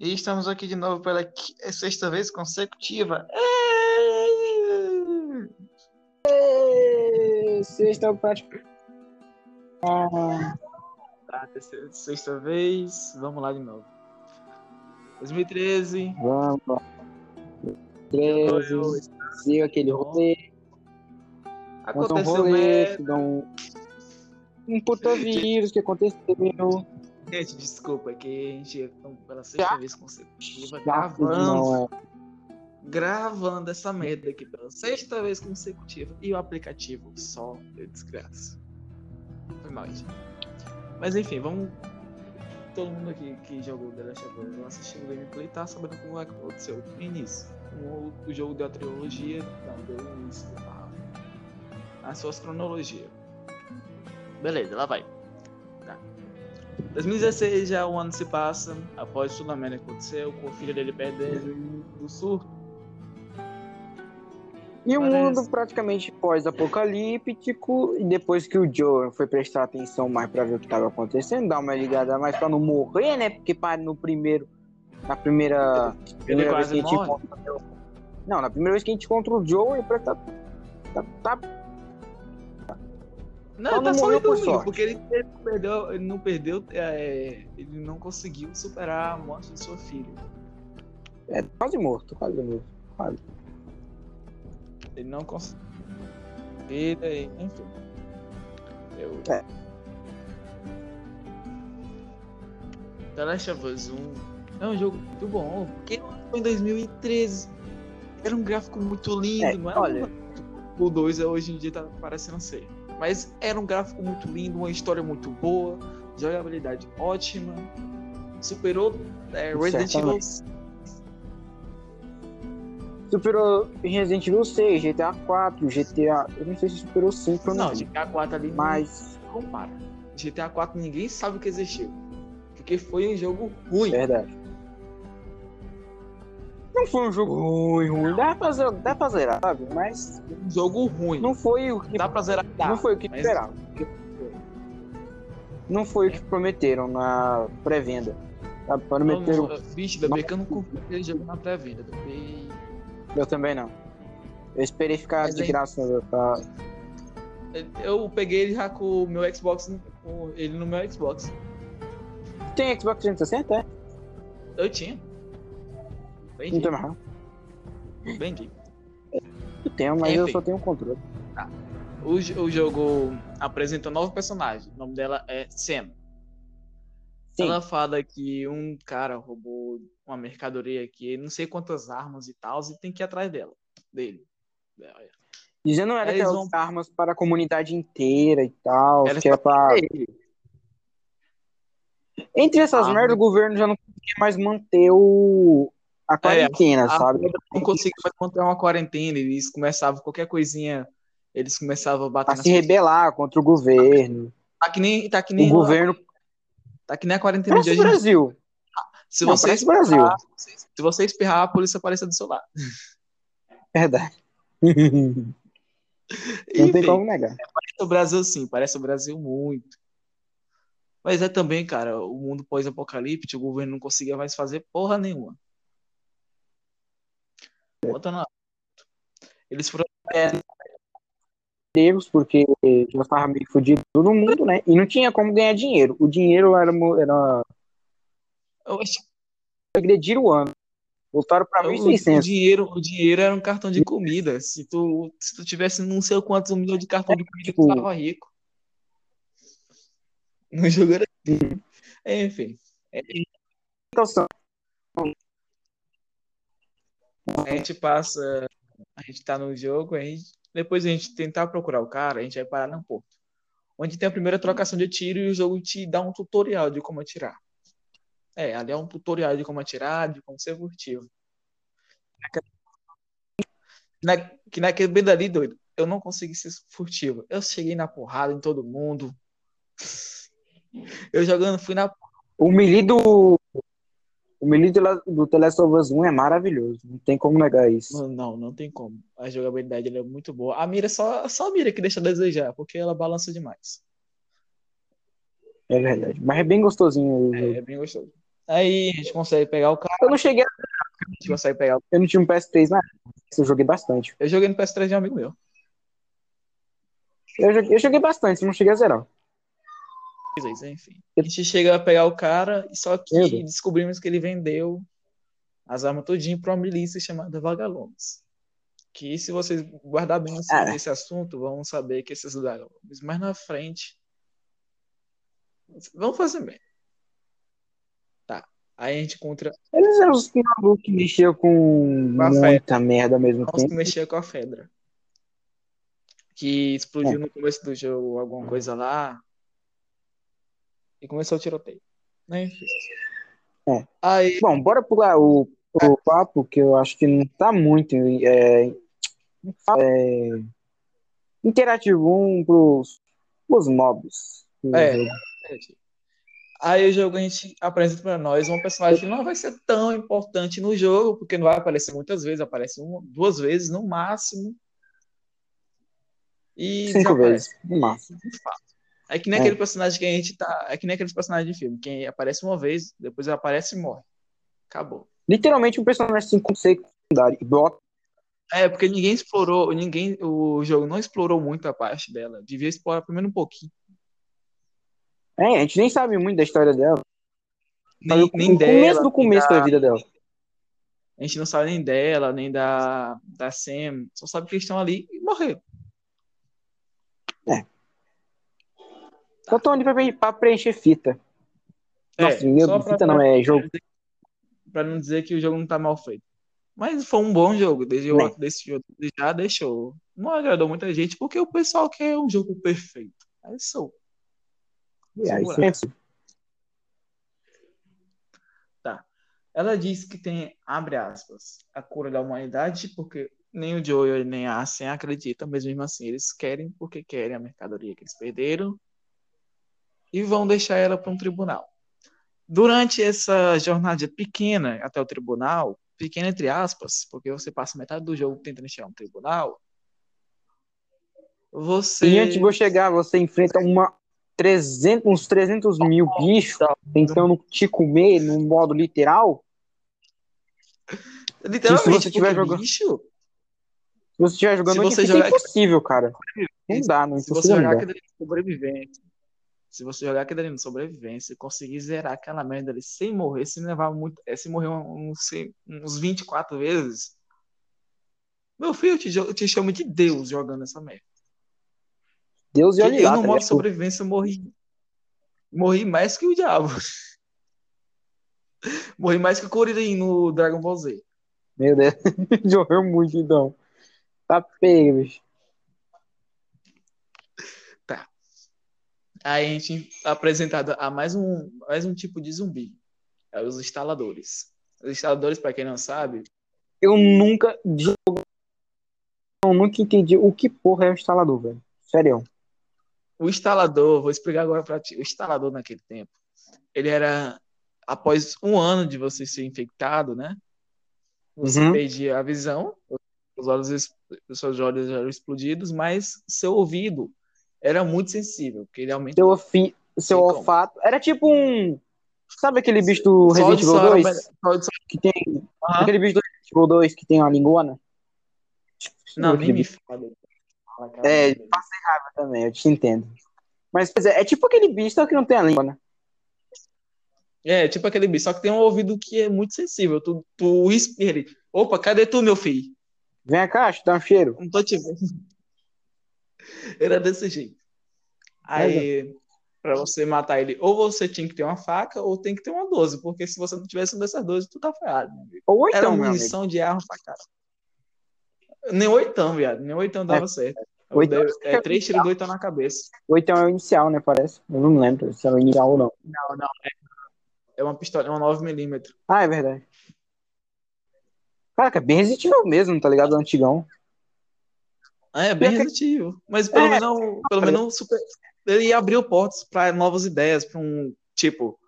E estamos aqui de novo pela sexta vez consecutiva. Sexta prática. Ah, Tá, terceira- sexta vez. Vamos lá de novo. 2013. vamos. 13. Siga aquele rolê. Conta um Aconteceu rolê, um, um puta vírus que aconteceu. Gente, desculpa, é que a gente pela sexta vez consecutiva Já gravando, é. gravando essa merda aqui pela sexta vez consecutiva e o aplicativo só deu desgraça. Foi mal, gente. Mas enfim, vamos. Todo mundo aqui que jogou The Last of Us, assistiu o gameplay, tá sabendo como é que aconteceu no início. Como o jogo deu a trilogia, não, deu o início a, as suas cronologias. Beleza, lá vai. Tá. 2016 já um ano se passa, após merda que aconteceu, com o filho dele perdendo do surto. E o Parece. mundo praticamente pós-apocalíptico, e depois que o Joe foi prestar atenção mais pra ver o que tava acontecendo, dar uma ligada mais pra não morrer, né? Porque para no primeiro. Na primeira. Ele primeira vez que a gente morre. encontra o- Não, na primeira vez que a gente encontra o Joe, ele presta. Tá, tá, Não, Só ele tá não só morreu por sorte. porque ele, ele não perdeu, ele não perdeu, é, ele não conseguiu superar a morte de sua filha. é quase morto, quase morto. Quase. Ele não conseguiu. Vida, e- enfim. Eu... É. The Last of Us 1 é um jogo muito bom, porque foi em 2013. Era um gráfico muito lindo, É, não é? olha. O 2 é, hoje em dia tá parecendo ser. Mas era um gráfico muito lindo, uma história muito boa, jogabilidade ótima. Superou é, Resident Evil. Superou Resident Evil 6, GTA 4, GTA. Eu não sei se superou 5 ou não. Não, GTA 4 ali Mas. não compara. GTA 4 ninguém sabe que existiu. Porque foi um jogo ruim. Verdade. Não foi um jogo ruim, ruim. Dá pra zerar, dá pra zerar, sabe? Mas Um jogo ruim. não foi o que, Dá pra zerar? Dá. não foi o que mas- esperavam. Não foi o que prometeram na pré-venda. Tá? Não, Prometeram. não, bicho, ainda bem que eu não comprei aquele jogo na pré-venda. Bem... Eu também não. Eu esperei ficar Mas de aí- graça pra. Eu peguei ele já com o meu Xbox, ele no meu Xbox. Tem Xbox 360? É? Eu tinha. Não Vendi, tem mais. não. vendi. Eu tenho, mas eu Enfim. só tenho controle. O, jo- o jogo apresenta um novo personagem. O nome dela é Sam. Sim. Ela fala que um cara roubou uma mercadoria aqui, não sei quantas armas e tal, e tem que ir atrás dela. Dele. Dizendo não era aquelas vão- armas para a comunidade inteira e tal. Era que é só pra... Entre essas Ah. merdas, o governo já não conseguia mais manter o... a quarentena, A sabe? Não conseguia mais manter uma quarentena, eles começavam qualquer coisinha, eles começavam a bater A se rebelar contra o governo. Tá que nem, tá que O nem, governo. tá que nem a quarentena de hoje. Brasil. Se Não, você Brasil. espirrar, se você espirrar, a polícia aparece do seu lado. Verdade. não tem Enfim, como negar. parece o Brasil sim, parece o Brasil muito. Mas é também, cara, o mundo pós-apocalíptico, o governo não conseguia mais fazer porra nenhuma. Voltando lá. Eles foram Erros, porque já estava meio fodido todo mundo, né? E não tinha como ganhar dinheiro. O dinheiro era, mo- era eu acho agredir o ano. Voltaram para O, o 1.600. dinheiro, o dinheiro era um cartão de comida. Se tu, se tu tivesse não sei quantos um milhão de cartão de comida, tu Tipo- tava rico. No jogo era assim. Enfim, Então, são- a gente passa, a gente tá no jogo, a gente, depois a gente tentar procurar o cara, a gente vai parar num porto. Onde tem a primeira trocação de tiro e o jogo te dá um tutorial de como atirar. É, ali é um tutorial de como atirar, de como ser furtivo. Na, que naquele bem dali, doido, eu não consegui ser furtivo. Eu cheguei na porrada em todo mundo. Eu jogando, fui na. O melee do. O melee do, do The Last of Us 1 é maravilhoso. Não tem como negar isso. Não, não, não tem como. A jogabilidade ela é muito boa. A mira só, só a mira que deixa a desejar, porque ela balança demais. É verdade. Mas é bem gostosinho. É, é bem gostoso. Aí a gente consegue pegar o carro, Eu não cheguei, a- a gente consegue pegar o... eu não tinha um PS3 na época, eu joguei bastante. Eu joguei no PS3 de um amigo meu. Eu joguei, eu joguei bastante, não cheguei a zerar. Pois é, enfim. A gente chega a pegar o cara, só que descobrimos que ele vendeu as armas todinho para uma milícia chamada Vagalumes. Que se vocês guardar bem esse, Ah. esse assunto, vão saber que esses Vagalumes mais na frente vão fazer bem. Tá. Aí a gente encontra Eles eram os que mexiam com Com a muita merda ao mesmo os que tempo. mexia com a Fedra. Que explodiu no começo do jogo alguma coisa lá. E começou o tiroteio. Né? É. Aí Bom, bora pular o, o papo, que eu acho que não tá muito é, é, interativo um pros, pros mobs. É. Aí o jogo a gente apresenta pra nós um personagem que não vai ser tão importante no jogo, porque não vai aparecer muitas vezes, aparece uma, duas vezes no máximo. E Cinco desaparece. vezes, no máximo. De fato. É que nem É. aquele personagem que a gente tá. É que nem aqueles personagens de filme, que aparece uma vez, depois aparece e morre. Acabou. Literalmente um personagem cinco secundário. E bota É, porque ninguém explorou, ninguém, o jogo não explorou muito a parte dela. Devia explorar primeiro um pouquinho. É, a gente nem sabe muito da história dela. Nem, o, nem o dela, começo do começo da- da vida dela. A gente não sabe nem dela, nem da, da Sam. Só sabe que eles estão ali e morreram. Só tô ali pra, pra preencher fita. Nossa, É, meu, só pra- fita não, é jogo. Pra não dizer que o jogo não tá mal feito. Mas foi um bom jogo. Desde o desse jogo já deixou. Não agradou muita gente, porque o pessoal quer um jogo perfeito. Aí sou. É, aí Segurar. sempre- Ela diz que tem, abre aspas, a cura da humanidade, porque nem o Joel nem a Ashen acreditam, mas mesmo assim eles querem, porque querem a mercadoria que eles perderam, e vão deixar ela para um tribunal. Durante essa jornada pequena até o tribunal, pequena entre aspas, porque você passa metade do jogo tentando chegar a um tribunal, você... E antes de eu chegar, você enfrenta uma 300, uns 300 mil bichos tentando te comer no modo literal. Literalmente, se você tiver porque, jogando- bicho, Se você estiver jogando Se hoje, você jogar- impossível, cara. Não dá, não é se você impossível. jogar aquele sobrevivência, se você jogar aquele no sobrevivência e conseguir zerar aquela merda ali sem morrer, sem levar muito, é, se morrer uns, uns 24 vezes, meu filho, eu te, eu te chamo de Deus jogando essa merda. Deus e olha eu lá, no tá modo sobrevivência morri, morri mais que o diabo. morri mais que o Kuririn no Dragon Ball Z. Meu Deus, jogou muito então. Tá pego, bicho. Aí a gente é apresentado a mais um, mais um tipo de zumbi. É os instaladores. Os instaladores, para quem não sabe, Eu nunca Eu nunca entendi o que porra é um instalador, velho. Sério. O instalador, vou explicar agora para ti. O instalador naquele tempo, ele era após um ano de você ser infectado, né? Você Uhum. perdia a visão, os olhos, os seus olhos eram explodidos, mas seu ouvido era muito sensível, porque ele aumenta Seu, ofi... Seu como. olfato. Era tipo um. Sabe aquele bicho do Resident de Evil som era 2? melhor- só de Que tem. Aham. Aquele bicho do Resident Evil 2 que tem uma lingona? Não, nem me bicho fala. É, dele. também, eu te entendo. Mas, pois é, é tipo aquele bicho só que não tem a língua, né? É, tipo aquele bicho, só que tem um ouvido que é muito sensível. Tu, tu espirra ele. Opa, cadê tu, meu filho? Vem cá, eu dar um cheiro. Não tô te vendo. Era desse jeito. Aí, pra você matar ele, ou você tinha que ter uma faca, ou tem que ter uma 12, porque se você não tivesse uma dessas 12, tu tá ferrado. Ou Era então, meu amigo. munição de arma pra cara. Nem oitão, viado. Nem oitão dava certo. Eu Oitão dei- é é três tiros do oitão na cabeça. Ou então é o inicial, né? Parece. Eu não lembro se era o inicial ou não. Não, não. É, é uma pistola, é uma 9mm. Ah, é verdade. Caraca, é bem Resident Evil mesmo, tá ligado? O antigão. É, bem Resident Evil. Mas pelo É. menos, pelo menos super... ele abriu portas para novas ideias, para um tipo,